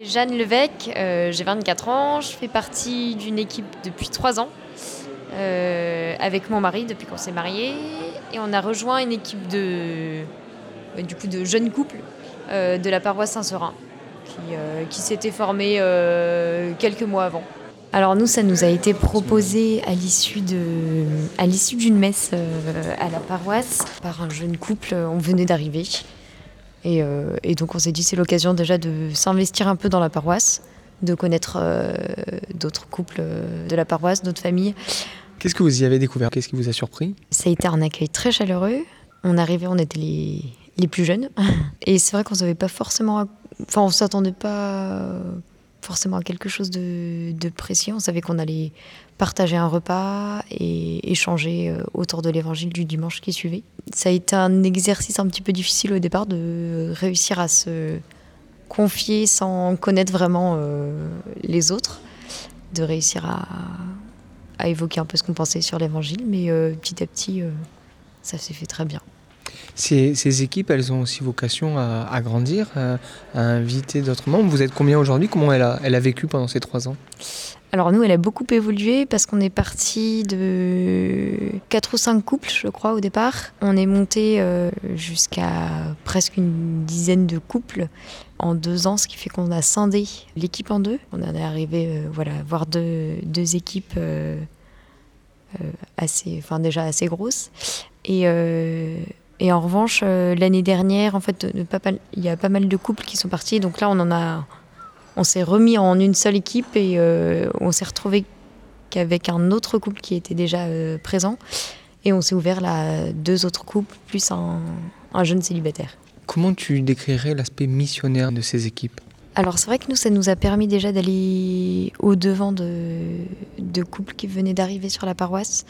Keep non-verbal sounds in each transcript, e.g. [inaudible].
Jeanne Levesque, euh, j'ai 24 ans, je fais partie d'une équipe depuis 3 ans euh, avec mon mari depuis qu'on s'est mariés et on a rejoint une équipe de, euh, de jeunes couples de la paroisse Saint-Seurin qui, s'était formée quelques mois avant. Alors nous, ça nous a été proposé à l'issue à l'issue d'une messe à la paroisse par un jeune couple. On venait d'arriver euh, et, donc on s'est dit c'est l'occasion déjà de s'investir un peu dans la paroisse, de connaître euh, d'autres couples euh, de la paroisse, d'autres familles. Qu'est-ce que vous y avez découvert? Qu'est-ce qui vous a surpris? Ça a été un accueil très chaleureux. On arrivait, on était les, les plus jeunes. [laughs] Et c'est vrai qu'on ne savait pas forcément... Enfin, on s'attendait pas forcément quelque chose de, de précis. On savait qu'on allait partager un repas et échanger euh, autour de l'évangile du dimanche qui suivait. Ça a été un exercice un petit peu difficile au départ de réussir à se confier sans connaître vraiment euh, les autres, de réussir à, à, évoquer un peu ce qu'on pensait sur l'évangile, mais euh, petit à petit, ça s'est fait très bien. Ces, équipes, elles ont aussi vocation à, grandir, à, inviter d'autres membres. Vous êtes combien aujourd'hui? Comment elle a, elle a vécu pendant ces trois ans? Alors nous, elle a beaucoup évolué parce qu'on est parti de 4 ou 5 couples, je crois, au départ. On est monté euh, jusqu'à presque une dizaine de couples en deux ans, ce qui fait qu'on a scindé l'équipe en deux. On en est arrivé euh, voilà, à voir deux, deux équipes euh, assez, enfin déjà assez grosses. Et et en revanche, euh, l'année dernière, en fait, il y a pas mal de couples qui sont partis. Donc là, on en a, on s'est remis en une seule équipe et euh, on s'est retrouvé qu'avec un autre couple qui était déjà euh, présent. Et on s'est ouvert là deux autres couples plus un, jeune célibataire. Comment tu décrirais l'aspect missionnaire de ces équipes? Alors c'est vrai que nous, ça nous a permis déjà d'aller au-devant de, de couples qui venaient d'arriver sur la paroisse,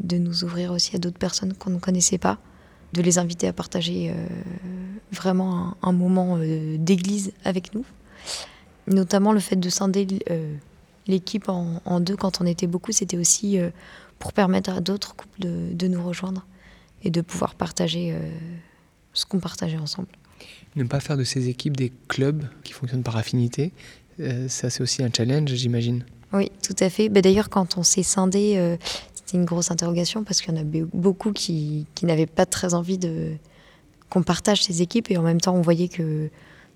de nous ouvrir aussi à d'autres personnes qu'on ne connaissait pas de les inviter à partager euh, vraiment un, moment euh, d'église avec nous. Notamment le fait de scinder euh, l'équipe en, deux quand on était beaucoup, c'était aussi pour permettre à d'autres couples de, nous rejoindre et de pouvoir partager ce qu'on partageait ensemble. Ne pas faire de ces équipes des clubs qui fonctionnent par affinité, ça c'est aussi un challenge, j'imagine. Oui, tout à fait. Bah, d'ailleurs, quand on s'est scindé, c'était une grosse interrogation parce qu'il y en a beaucoup qui, n'avaient pas très envie de qu'on partage ces équipes et en même temps on voyait que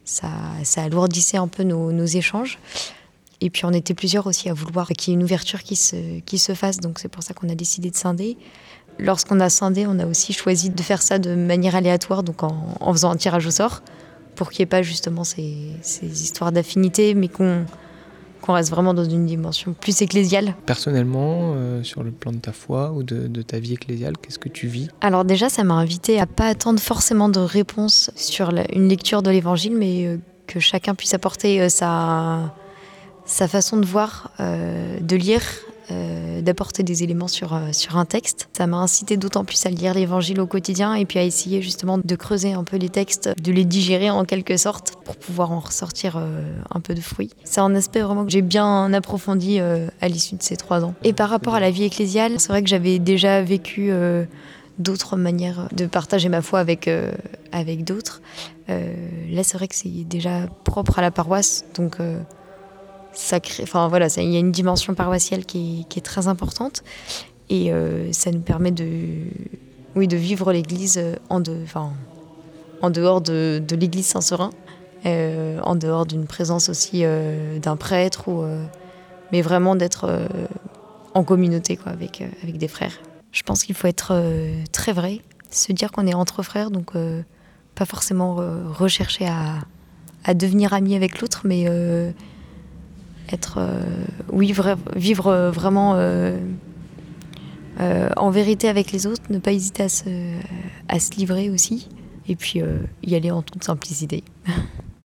ça, ça alourdissait un peu nos, échanges. Et puis on était plusieurs aussi à vouloir qu'il y ait une ouverture qui se, qui se fasse, donc c'est pour ça qu'on a décidé de scinder. Lorsqu'on a scindé, on a aussi choisi de faire ça de manière aléatoire, donc en, en faisant un tirage au sort, pour qu'il n'y ait pas justement ces, ces histoires d'affinité, mais qu'on qu'on reste vraiment dans une dimension plus ecclésiale. Personnellement, euh, sur le plan de ta foi ou de, ta vie ecclésiale, qu'est-ce que tu vis? Alors déjà, ça m'a invité à pas attendre forcément de réponse sur une lecture de l'Évangile, mais euh, que chacun puisse apporter euh, sa, sa façon de voir, de lire euh, d'apporter des éléments sur, euh, sur un texte. Ça m'a incité d'autant plus à lire l'évangile au quotidien et puis à essayer justement de creuser un peu les textes, de les digérer en quelque sorte pour pouvoir en ressortir euh, un peu de fruits. C'est un aspect vraiment que j'ai bien approfondi à l'issue de ces trois ans. Et par rapport à la vie ecclésiale, c'est vrai que j'avais déjà vécu d'autres manières de partager ma foi avec, avec d'autres. là, c'est vrai que c'est déjà propre à la paroisse, donc enfin voilà, il y a une dimension paroissiale qui est, très importante et euh, ça nous permet de, oui, de vivre l'Église euh, en, en dehors de, de l'Église Saint-Seurin, euh, en dehors d'une présence aussi d'un prêtre, ou, mais vraiment d'être en communauté quoi, avec, avec des frères. Je pense qu'il faut être très vrai, se dire qu'on est entre frères, donc pas forcément rechercher à, à devenir ami avec l'autre, mais être, euh, oui, vivre vraiment euh, euh, en vérité avec les autres, ne pas hésiter à se, à se livrer aussi, et puis y aller en toute simplicité. [laughs]